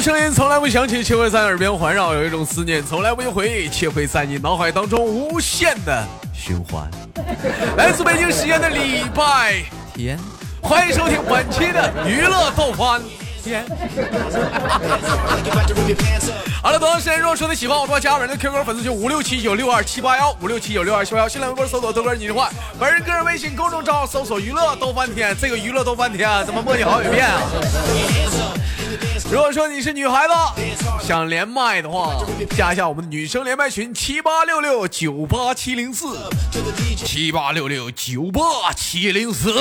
声音从来不响起，却会在耳边环绕；有一种思念从来不用回忆，却会在你脑海当中无限的循环。来自北京时间的礼拜天，欢迎收听本期的娱乐逗翻天。好了，同样时间，如果说你喜欢我的话，加本人的 QQ 粉丝群五六七九六二七八幺五六七九六二七八幺，新浪微博搜索豆哥你的话，本人个人微信公众账号搜索娱乐逗翻天，这个娱乐逗翻天怎么默念好几遍啊？如果说你是女孩子，想连麦的话，加一下我们的女生连麦群七八六六九八七零四，七八六六九八七零四。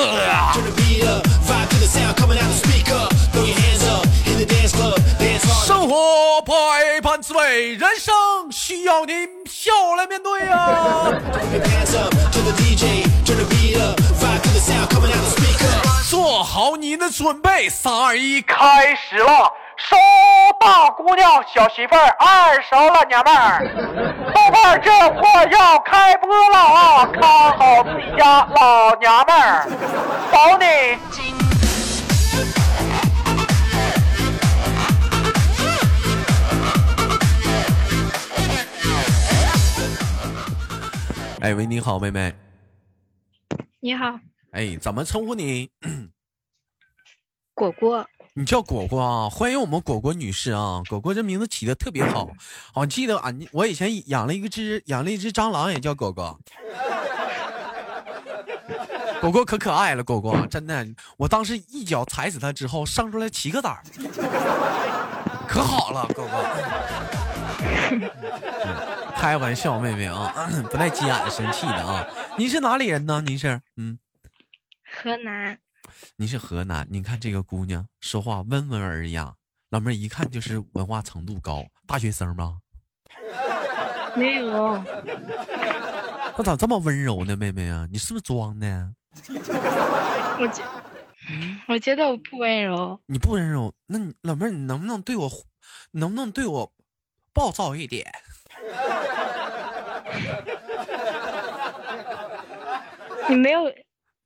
生活百般滋味，人生需要你笑来面对呀。做好你的准备，三二一，开始了！收大姑娘，小媳妇儿，二手了娘们儿，豆瓣这货要开播了啊！看好自己家老娘们儿，保你金。哎喂，你好，妹妹。你好，哎，怎么称呼你？果果。你叫果果啊？欢迎我们果果女士啊！果果这名字起的特别好，我记得俺我以前养了一个只养了一只蟑螂，也叫果果。果果可可爱了，果果真的，我当时一脚踩死它之后，生出来七个崽儿，可好了，果果。开玩笑，妹妹啊，不带急眼生气的啊。您是哪里人呢？您是嗯，河南。你是河南，你看这个姑娘说话温文尔雅，老妹儿一看就是文化程度高，大学生吗？没有。那咋这么温柔呢，妹妹啊？你是不是装的？我觉，我觉得我不温柔。你不温柔？那你老妹儿，你能不能对我，能不能对我暴躁一点？你没有。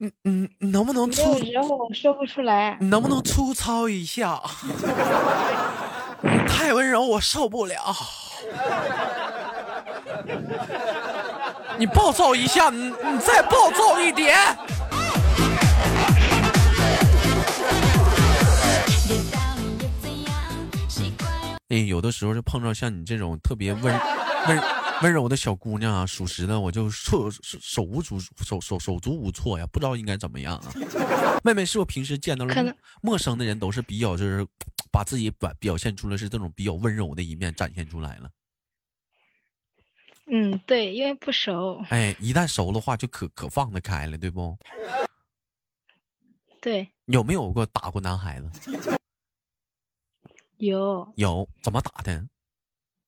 嗯嗯，能不能粗？时候我说不出来。能不能粗糙一下？太温柔，我受不了。你暴躁一下，你你再暴躁一点。哎，有的时候就碰到像你这种特别温温。温柔的小姑娘啊，属实的，我就措手无足，手手手足无措呀，不知道应该怎么样啊。妹妹，是不是平时见到了陌生的人，都是比较就是把自己表表现出来是这种比较温柔的一面展现出来了。嗯，对，因为不熟。哎，一旦熟的话，就可可放得开了，对不？对。有没有过打过男孩子？有。有，怎么打的？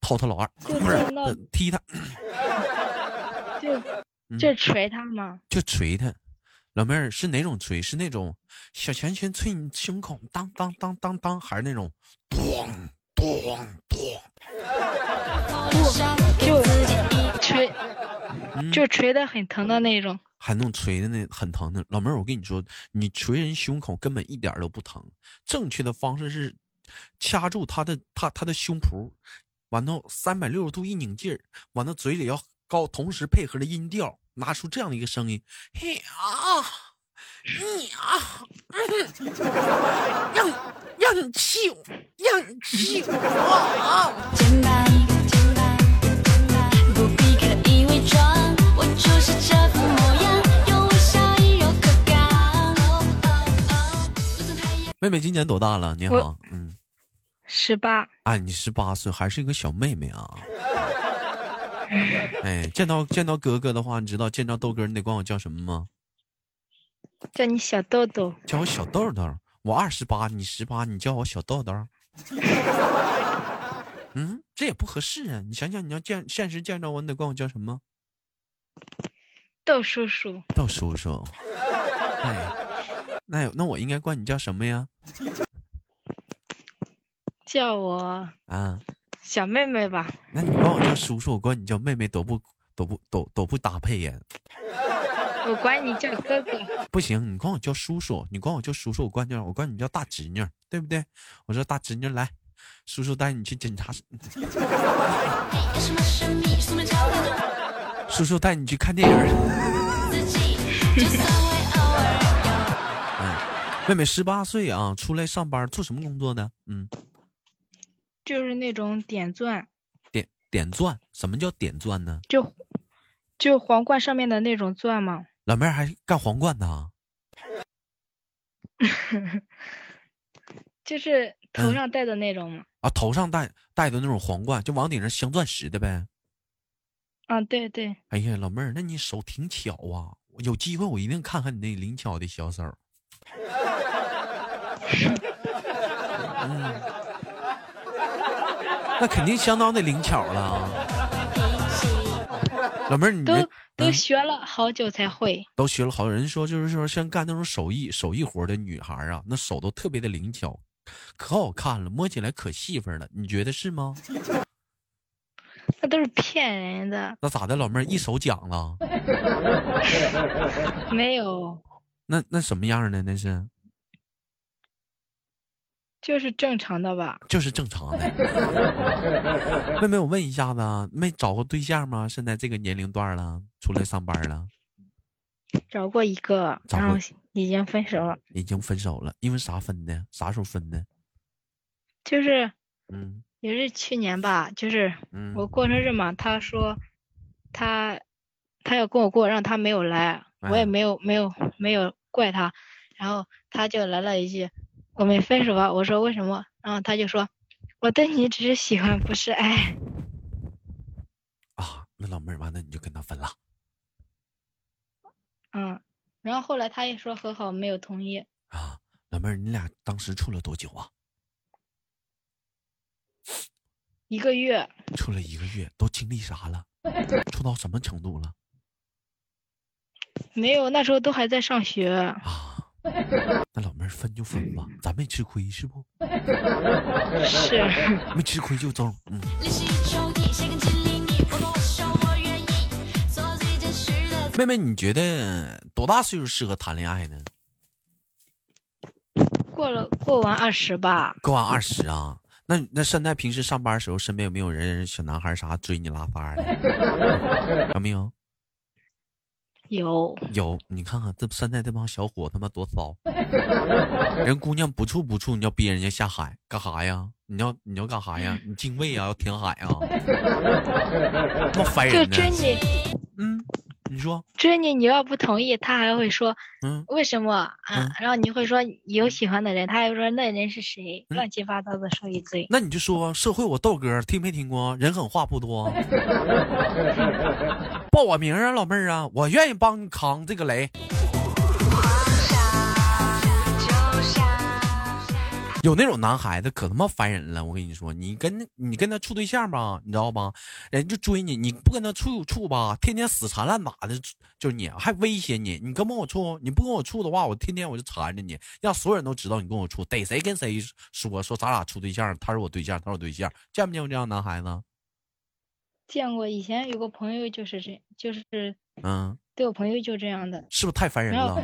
掏他老二，不是踢他，就就捶他吗？就捶他，老妹儿是哪种捶？是那种小拳拳捶你胸口，当当当当当，还是那种咣咣咣？不，就捶，就捶的很疼的那种。还能锤的那很疼的，老妹儿，我跟你说，你捶人胸口根本一点都不疼，正确的方式是掐住他的他他的胸脯。完到三百六十度一拧劲儿，完到嘴里要高，同时配合着音调，拿出这样的一个声音，嘿啊，你啊，让让你气我，让你气我啊！妹妹今年多大了？你好，嗯。十八，哎，你十八岁还是一个小妹妹啊！哎，见到见到哥哥的话，你知道见到豆哥，你得管我叫什么吗？叫你小豆豆。叫我小豆豆。我二十八，你十八，你叫我小豆豆。嗯，这也不合适啊！你想想，你要见现实见着我，你得管我叫什么？豆叔叔。豆叔叔。哎，那那我应该管你叫什么呀？叫我啊，小妹妹吧。那你管我叫叔叔，我管你叫妹妹，都不都不都都不搭配呀。我管你叫哥哥。不行，你管我叫叔叔，你管我叫叔叔，我管叫我管你叫大侄女，对不对？我说大侄女来，叔叔带你去检查，叔叔带你去看电影。嗯，妹妹十八岁啊，出来上班做什么工作呢？嗯，就是那种点钻，点点钻，什么叫点钻呢？就就皇冠上面的那种钻吗。老妹儿还干皇冠呢？就是头上戴的那种嘛。啊，头上戴戴的那种皇冠，就往顶上镶钻石的呗。啊，对对。哎呀，老妹儿，那你手挺巧啊！有机会我一定看看你那灵巧的小手。嗯，那肯定相当的灵巧了。老妹儿，你都都学了好久才会。都学了好久，人说就是说，像干那种手艺手艺活的女孩啊，那手都特别的灵巧。可好看了，摸起来可细份了，你觉得是吗？那都是骗人的。那咋的，老妹儿一手奖了？没有。那那什么样的？那是？就是正常的吧。就是正常的。妹妹，我问一下子，没找过对象吗？现在这个年龄段了，出来上班了。找过一个，然后已经分手了。已经分手了，因为啥分的？啥时候分的？就是，嗯，也是去年吧。就是，我过生日嘛，他说他他要跟我过，让他没有来，我也没有没有没有怪他。然后他就来了一句：“我们分手吧。”我说：“为什么？”然后他就说：“我对你只是喜欢，不是爱。”啊，那老妹儿，完了你就跟他分了。嗯，然后后来他也说和好，没有同意。啊，老妹儿，你俩当时处了多久啊？一个月。处了一个月，都经历啥了？处到什么程度了？没有，那时候都还在上学。啊，那老妹儿分就分吧，咱没吃亏是不？是。没吃亏就中，嗯。妹妹，你觉得多大岁数适合谈恋爱呢？过了过完二十吧。过完二十啊？那那现在平时上班的时候，身边有没有人小男孩啥追你拉撒的？有没有？有有，你看看这现在这帮小伙他妈多骚！人姑娘不处不处，你要逼人家下海干啥呀？你要你要干啥呀？你敬畏啊？要填海啊？他妈烦人呢？就追你，嗯。你说追你，你要不同意，他还会说，嗯，为什么啊？然后你会说有喜欢的人，他还说那人是谁？乱七八糟的说一堆。那你就说社会我豆哥听没听过？人狠话不多，报我名啊，老妹儿啊，我愿意帮你扛这个雷。有那种男孩子可他妈烦人了，我跟你说，你跟你跟他处对象吧，你知道吧？人就追你，你不跟他处处吧，天天死缠烂打的，就是你还威胁你，你跟不跟我处？你不跟我处的话，我天天我就缠着你，让所有人都知道你跟我处，逮谁跟谁说说咱俩处对象，他是我对象，他是我对象，见没见过这样男孩子？见过，以前有个朋友就是这，就是嗯，对我朋友就这样的，是不是太烦人了？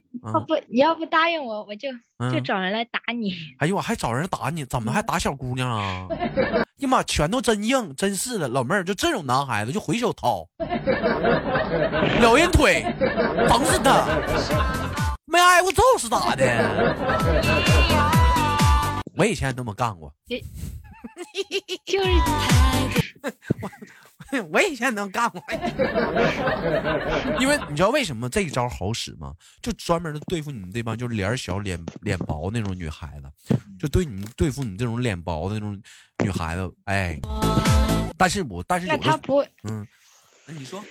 要不你要不答应我，我就就找人来打你。哎呦，我还找人打你，怎么还打小姑娘啊？呀妈，拳头真硬，真是的，老妹儿就这种男孩子就回手掏，撩人腿，疼死他！没挨过揍是咋的？我以前那么干过，就是。我 以前能干过，因为你知道为什么这一招好使吗？就专门的对付你们这帮就是脸小、脸脸薄那种女孩子，就对你对付你这种脸薄的那种女孩子。哎，但是我但是有他不会，嗯，那你说，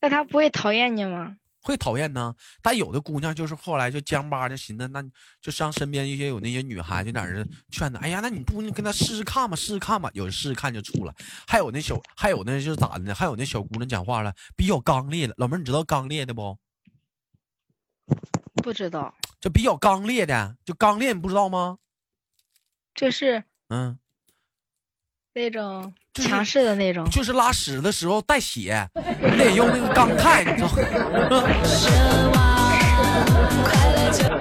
那他不会讨厌你吗？会讨厌呢，但有的姑娘就是后来就僵巴的寻思，那就上身边一些有那些女孩就在那劝她，哎呀，那你不你跟他试试看吧，试试看吧，有的试试看就处了。还有那小，还有那就是咋的呢？还有那小姑娘讲话了，比较刚烈的。老妹儿，你知道刚烈的不？不知道。就比较刚烈的，就刚烈，你不知道吗？这是嗯。那种强势的那种，就是拉屎的时候带血，你得用那个钢钛，你知道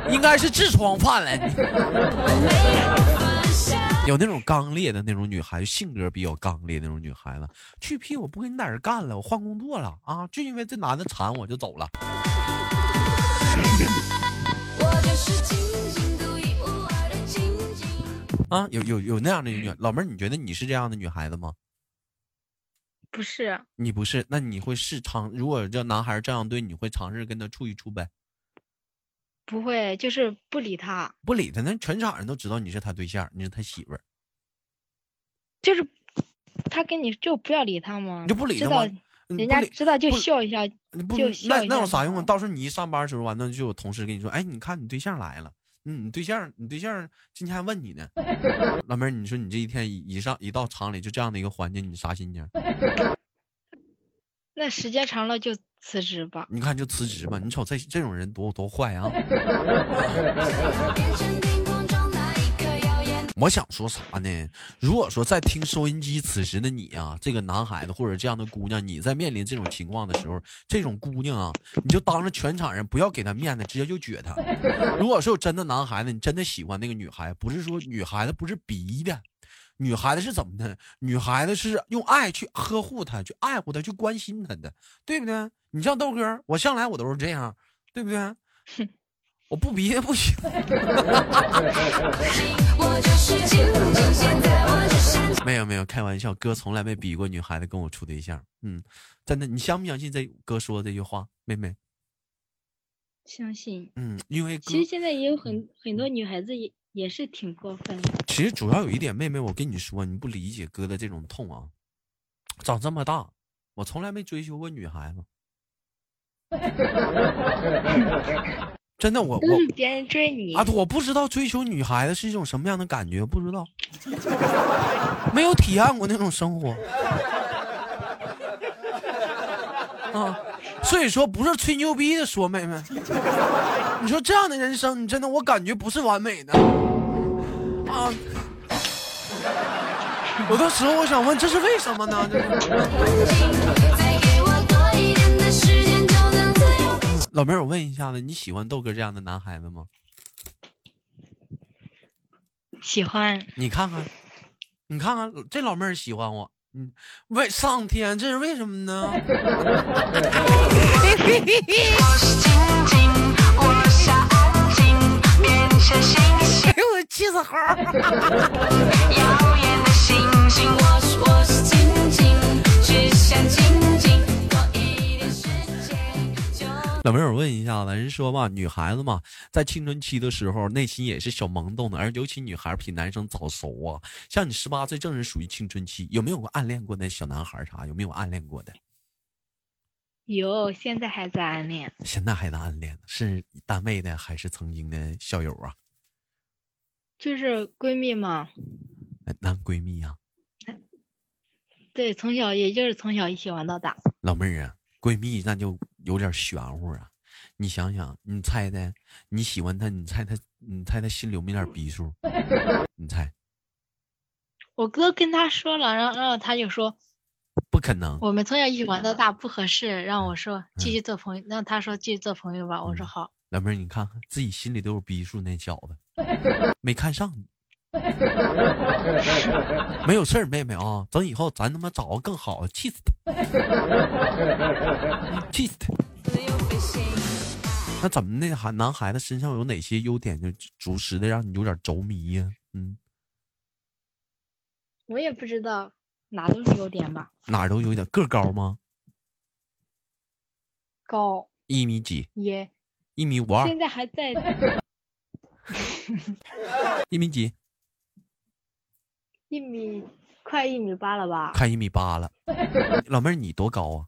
应该是痔疮犯了。有那种刚烈的那种女孩子，性格比较刚烈那种女孩子，去屁！我不跟你在这干了，我换工作了啊！就因为这男的馋我就走了。啊，有有有那样的女老妹儿，你觉得你是这样的女孩子吗？不是，你不是，那你会试尝？如果这男孩这样对，你会尝试跟他处一处呗？不会，就是不理他，不理他，那全场人都知道你是他对象，你是他媳妇儿。就是他跟你就不要理他吗？你就不理他吗？人家知道就笑一下，就那那有啥用啊？到时候你一上班的时候完，那就有同事跟你说：“哎，你看你对象来了。”嗯，你对象，你对象今天还问你呢，老妹儿，你说你这一天一一上一到厂里就这样的一个环境，你啥心情？那时间长了就辞职吧。你看就辞职吧，你瞅这这种人多多坏啊！我想说啥呢？如果说在听收音机此时的你啊，这个男孩子或者这样的姑娘，你在面临这种情况的时候，这种姑娘啊，你就当着全场人不要给她面子，直接就撅她。如果说有真的男孩子，你真的喜欢那个女孩，不是说女孩子不是逼的，女孩子是怎么的？女孩子是用爱去呵护她，去爱护她，去关心她的，对不对？你像豆哥，我向来我都是这样，对不对？我不逼不行。没有没有，开玩笑，哥从来没逼过女孩子跟我处对象。嗯，真的，你相不相信这哥说这句话，妹妹？相信。嗯，因为其实现在也有很很多女孩子也也是挺过分的。其实主要有一点，妹妹，我跟你说，你不理解哥的这种痛啊。长这么大，我从来没追求过女孩子。真的，我我别人追你啊！我不知道追求女孩子是一种什么样的感觉，不知道，没有体验过那种生活啊！所以说，不是吹牛逼的说，妹妹，你说这样的人生，你真的我感觉不是完美的啊！有的时候我想问，这是为什么呢？老妹儿，我问一下子，你喜欢豆哥这样的男孩子吗？喜欢。你看看，你看看，这老妹儿喜欢我，嗯，为上天，这是为什么呢？哎呦，我气死猴！老妹儿，我问一下子，人说吧，女孩子嘛，在青春期的时候，内心也是小萌动的，而尤其女孩比男生早熟啊。像你十八岁，正是属于青春期，有没有过暗恋过那小男孩啥？有没有暗恋过的？有，现在还在暗恋。现在还在暗恋，是单位的还是曾经的校友啊？就是闺蜜嘛。男闺蜜呀？对，从小也就是从小一起玩到大。老妹儿啊，闺蜜那就。有点玄乎啊！你想想，你猜猜，你喜欢他，你猜他，你猜他心里有没点逼数？你猜？我哥跟他说了，然后然后他就说，不可能。我们从小一起玩到大，不合适。让我说继续做朋友，让他说继续做朋友吧。我说好。老妹儿，你看看自己心里都有逼数，那小子 没看上你。没有事儿，妹妹啊，等以后咱他妈找个更好的，气死他！气死他！那怎么那孩男孩子身上有哪些优点，就着实的让你有点着迷呀？嗯，我也不知道，哪都是优点吧？哪都有点，个高吗？高一米几？也一米五二。现在还在。一米几？一米快一米八了吧？快一米八了，老妹儿你多高啊？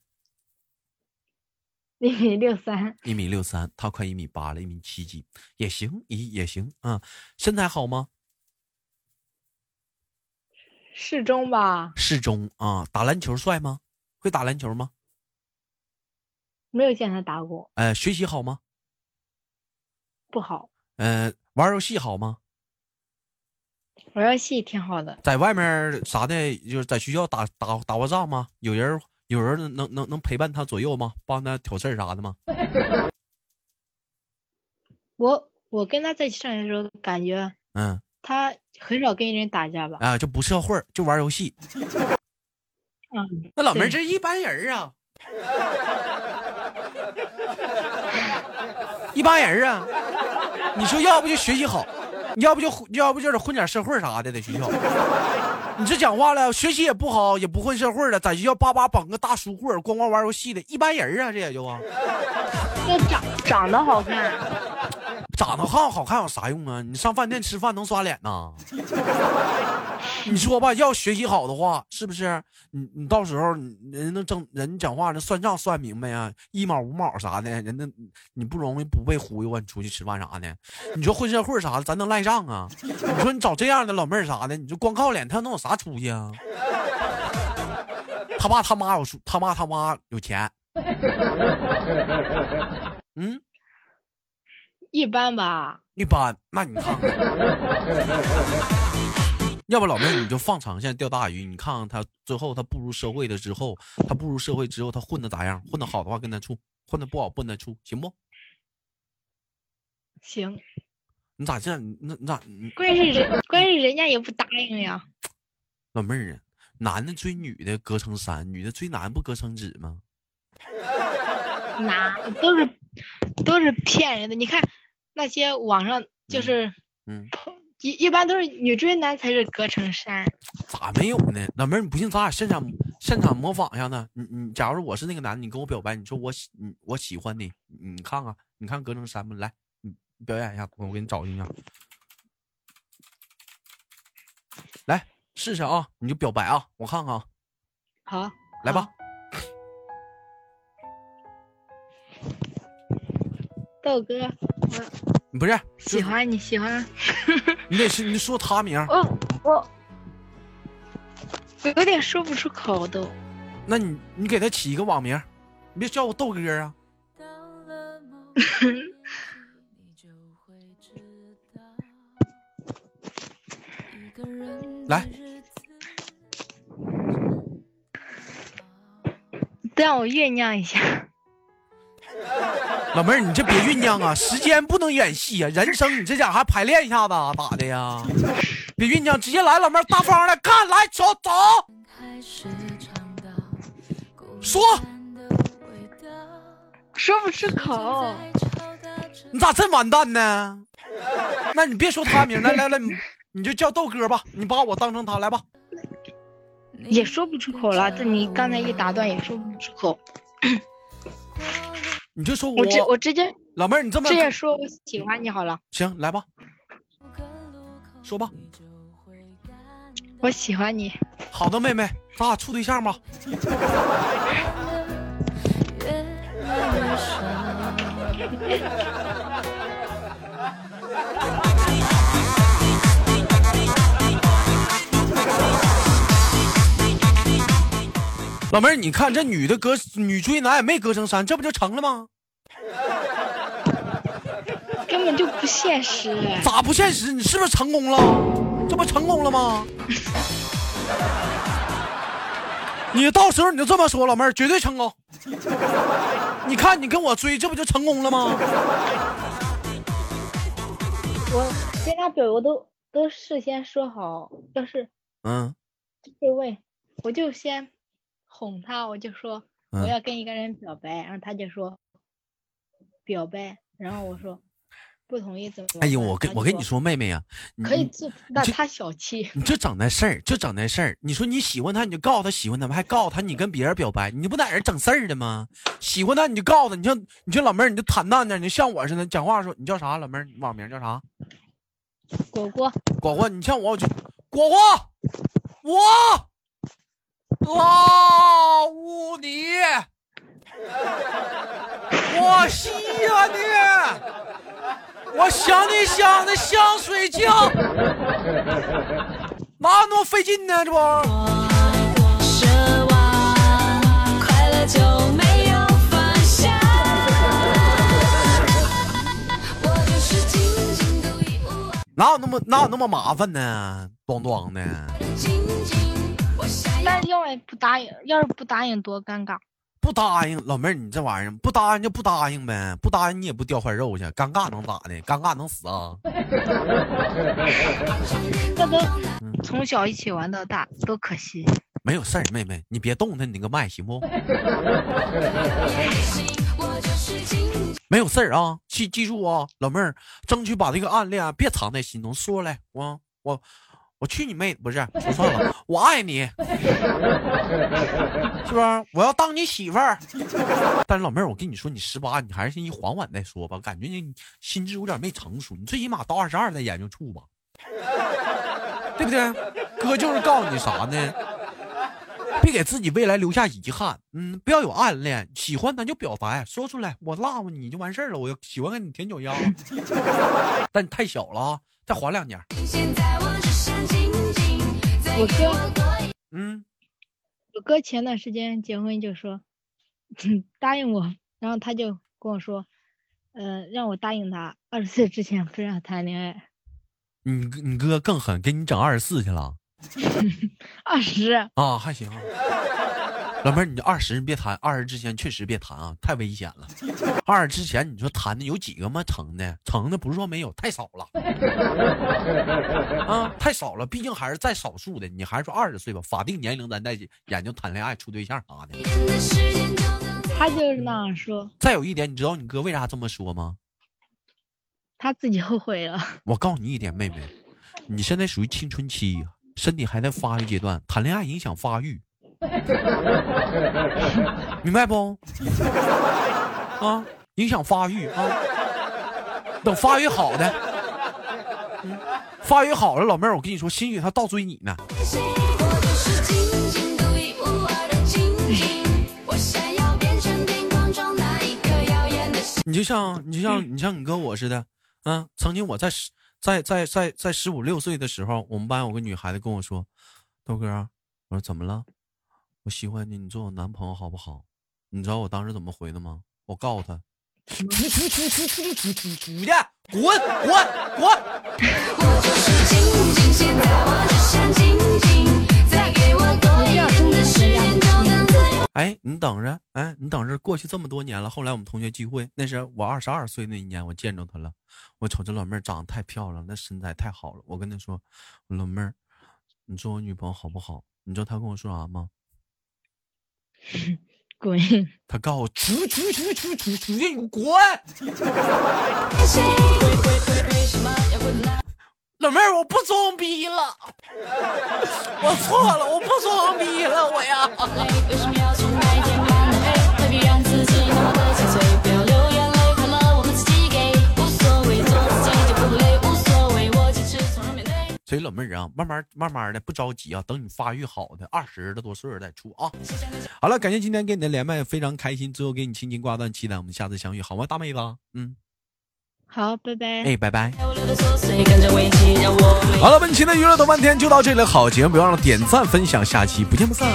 一米六三。一米六三，他快一米八了，一米七几也行，也也行啊。身材好吗？适中吧。适中啊，打篮球帅吗？会打篮球吗？没有见他打过。呃，学习好吗？不好。呃，玩游戏好吗？玩游戏挺好的，在外面啥的，就是在学校打打打过仗吗？有人有人能能能陪伴他左右吗？帮他挑事儿啥的吗？我我跟他在一起上学的时候，感觉嗯，他很少跟人打架吧？啊，就不社会，就玩游戏。嗯，那老妹儿这一般人啊，一般人啊。你说要不就学习好，要不就要不就是混点社会啥的，在学校。你这讲话了，学习也不好，也不混社会了，在学校叭叭绑个大书柜，光光玩游戏的一般人啊，这也就啊。这长长得好看。长得好好看有啥用啊？你上饭店吃饭能刷脸呐？你说吧，要学习好的话，是不是？你你到时候人能挣人讲话，那算账算明白呀，一毛五毛啥的，人那你不容易不被忽悠啊？你出去吃饭啥的，你说混社会啥的，咱能赖账啊？你说你找这样的老妹儿啥的，你就光靠脸，他能有啥出息啊？他爸他妈有他妈他妈有钱，嗯。一般吧，一般。那你看，要不老妹儿你就放长线钓大鱼。你看看他最后他步入社会了之后，他步入社会之后他混的咋样？混的好的话跟他处，混的不好不跟他处，行不？行。你咋这样？那那你咋？关键是人，关键是人家也不答应呀。老妹儿啊，男的追女的隔层山，女的追男不隔层纸吗？哪都是都是骗人的。你看。那些网上就是，嗯，一一般都是女追男才是隔层山，咋没有呢？老妹儿，你不信，咱俩现场现场模仿一下呢？你你，假如我是那个男的，你跟我表白，你说我喜你我喜欢你，你看看，你看隔层山吗？来，你表演一下，我给你找一下，来试试啊！你就表白啊，我看看。好，来吧。豆哥，我不是喜欢你喜欢，你 得是你说他名。哦，我有点说不出口都。那你你给他起一个网名，你别叫我豆哥啊。来，让我酝酿一下。老妹儿，你这别酝酿啊，时间不能演戏啊，人生你这家还排练一下子咋的呀？别酝酿，直接来，老妹儿大方的干，来走走，说，说不出口，你咋这完蛋呢？那你别说他名，来来来，你你就叫豆哥吧，你把我当成他来吧，也说不出口了，这你刚才一打断也说不出口。你就说我直我直接老妹儿，你这么直接说我喜欢你好了。行，来吧，说吧，我喜欢你。好的，妹妹，咱俩处对象吧。老妹儿，你看这女的隔女追男也没隔成山，这不就成了吗？根本就不现实。咋不现实？你是不是成功了？这不成功了吗？你到时候你就这么说，老妹儿绝对成功。你看你跟我追，这不就成功了吗？我跟他表我都都事先说好，要是嗯，就问我就先。哄他，我就说我要跟一个人表白，然后他就说表白，然后我说不同意怎么？哎呦，我跟我跟你说，妹妹呀，可以做，那他小气。你就整那事儿，就整那事儿。你说你喜欢他，你就告诉他喜欢他还告诉他你跟别人表白，你不在这整事儿的吗？喜欢他你就告诉他，你像你像老妹儿，你就坦荡点，你像我似的讲话说，你叫啥？老妹儿网名叫啥？果果。果果，你像我，我就果果，我。老五你，我稀呀你，我想你想的想睡觉，哪那么费劲呢？这不。哪有那么哪有那么麻烦呢？咣咣的。那要是不答应，要是不答应多尴尬。不答应，老妹儿，你这玩意儿不答应就不答应呗，不答应你也不掉块肉去，尴尬能咋的？尴尬能死啊？那都从小一起玩到大，多可惜。没有事儿，妹妹，你别动他，你那个麦行不？没有事儿啊，记记住啊，老妹儿，争取把这个暗恋别藏在心中，说来，我我。我去你妹！不是，说算了，我爱你，是不是？我要当你媳妇儿。但是老妹儿，我跟你说，你十八，你还是先缓缓再说吧。感觉你心智有点没成熟，你最起码到二十二再研究处吧，对不对？哥就是告诉你啥呢？别给自己未来留下遗憾。嗯，不要有暗恋，喜欢咱就表白，说出来，我 love 你就完事儿了。我喜欢跟你舔脚丫，但你太小了，再缓两年。我哥，嗯，我哥前段时间结婚就说 答应我，然后他就跟我说，呃，让我答应他二十岁之前不让谈恋爱。你你哥更狠，给你整二十四去了。二十啊，还行。老妹儿，你二十别谈，二十之前确实别谈啊，太危险了。二十之前你说谈的有几个吗？成的，成的不是说没有，太少了。啊，太少了，毕竟还是在少数的。你还是说二十岁吧，法定年龄咱再研究谈恋爱、处对象啥的。他就是那样说。再有一点，你知道你哥为啥这么说吗？他自己后悔了。我告诉你一点，妹妹，你现在属于青春期，身体还在发育阶段，谈恋爱影响发育。明白不？啊，影响发育啊！等发育好的，发育好了，老妹儿，我跟你说，兴许他倒追你呢。你就像你就像你像你跟我似的，啊，曾经我在十在在在在十五六岁的时候，我们班有个女孩子跟我说：“豆哥，我说怎么了？”我喜欢你，你做我男朋友好不好？你知道我当时怎么回的吗？我告诉他，出出出出出出出出出去，滚滚滚！哎，你等着，哎，你等着，过去这么多年了，后来我们同学聚会，那是我二十二岁那一年，我见着她了。我瞅这老妹儿长得太漂亮，那身材太好了。我跟她说，老妹儿，你做我女朋友好不好？你知道她跟我说啥吗？滚！他告诉我出出出出出出去，你滚！老妹儿，我不装逼了，我错了，我不装逼了，我呀。所以老妹儿啊，慢慢慢慢的不着急啊，等你发育好的二十多岁再处啊。好了，感谢今天跟你的连麦，非常开心。最后给你轻轻挂断，期待我们下次相遇，好吗，大妹子？嗯，好，拜拜。哎，拜拜。好了，本期的娱乐豆半天就到这里，好节目不要忘了点赞分享，下期不见不散。